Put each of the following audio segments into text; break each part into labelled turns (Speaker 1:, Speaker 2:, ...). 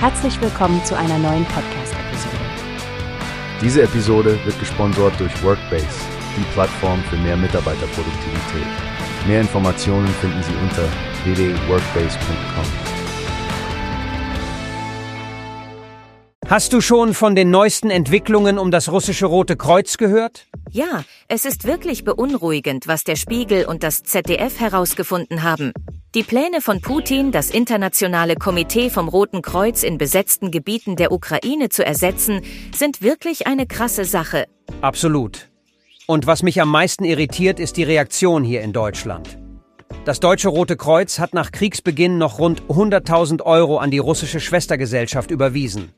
Speaker 1: Herzlich willkommen zu einer neuen Podcast-Episode.
Speaker 2: Diese Episode wird gesponsert durch Workbase, die Plattform für mehr Mitarbeiterproduktivität. Mehr Informationen finden Sie unter www.workbase.com.
Speaker 3: Hast du schon von den neuesten Entwicklungen um das russische Rote Kreuz gehört?
Speaker 4: Ja, es ist wirklich beunruhigend, was der Spiegel und das ZDF herausgefunden haben. Die Pläne von Putin, das internationale Komitee vom Roten Kreuz in besetzten Gebieten der Ukraine zu ersetzen, sind wirklich eine krasse Sache.
Speaker 3: Absolut. Und was mich am meisten irritiert, ist die Reaktion hier in Deutschland. Das Deutsche Rote Kreuz hat nach Kriegsbeginn noch rund 100.000 Euro an die russische Schwestergesellschaft überwiesen.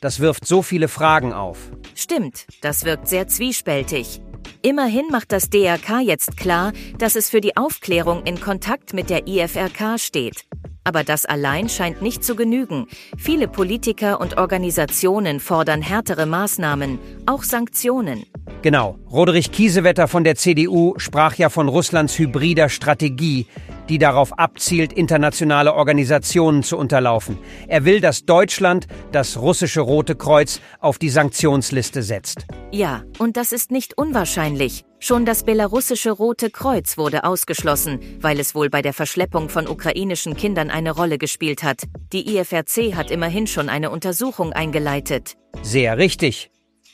Speaker 3: Das wirft so viele Fragen auf.
Speaker 4: Stimmt, das wirkt sehr zwiespältig. Immerhin macht das DRK jetzt klar, dass es für die Aufklärung in Kontakt mit der IFRK steht. Aber das allein scheint nicht zu genügen. Viele Politiker und Organisationen fordern härtere Maßnahmen, auch Sanktionen.
Speaker 3: Genau. Roderich Kiesewetter von der CDU sprach ja von Russlands hybrider Strategie, die darauf abzielt, internationale Organisationen zu unterlaufen. Er will, dass Deutschland das russische Rote Kreuz auf die Sanktionsliste setzt.
Speaker 4: Ja, und das ist nicht unwahrscheinlich. Schon das belarussische Rote Kreuz wurde ausgeschlossen, weil es wohl bei der Verschleppung von ukrainischen Kindern eine Rolle gespielt hat. Die IFRC hat immerhin schon eine Untersuchung eingeleitet.
Speaker 3: Sehr richtig.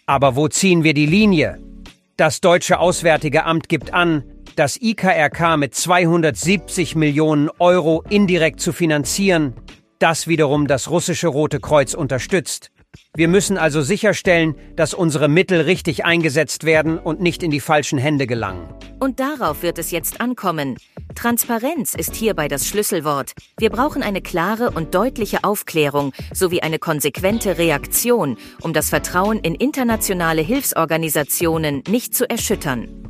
Speaker 3: Aber wo ziehen wir die Linie? Das deutsche Auswärtige Amt gibt an, das IKRK mit 270 Millionen Euro indirekt zu finanzieren, das wiederum das russische Rote Kreuz unterstützt. Wir müssen also sicherstellen, dass unsere Mittel richtig eingesetzt werden und nicht in die falschen Hände gelangen.
Speaker 4: Und darauf wird es jetzt ankommen. Transparenz ist hierbei das Schlüsselwort. Wir brauchen eine klare und deutliche Aufklärung sowie eine konsequente Reaktion, um das Vertrauen in internationale Hilfsorganisationen nicht zu erschüttern.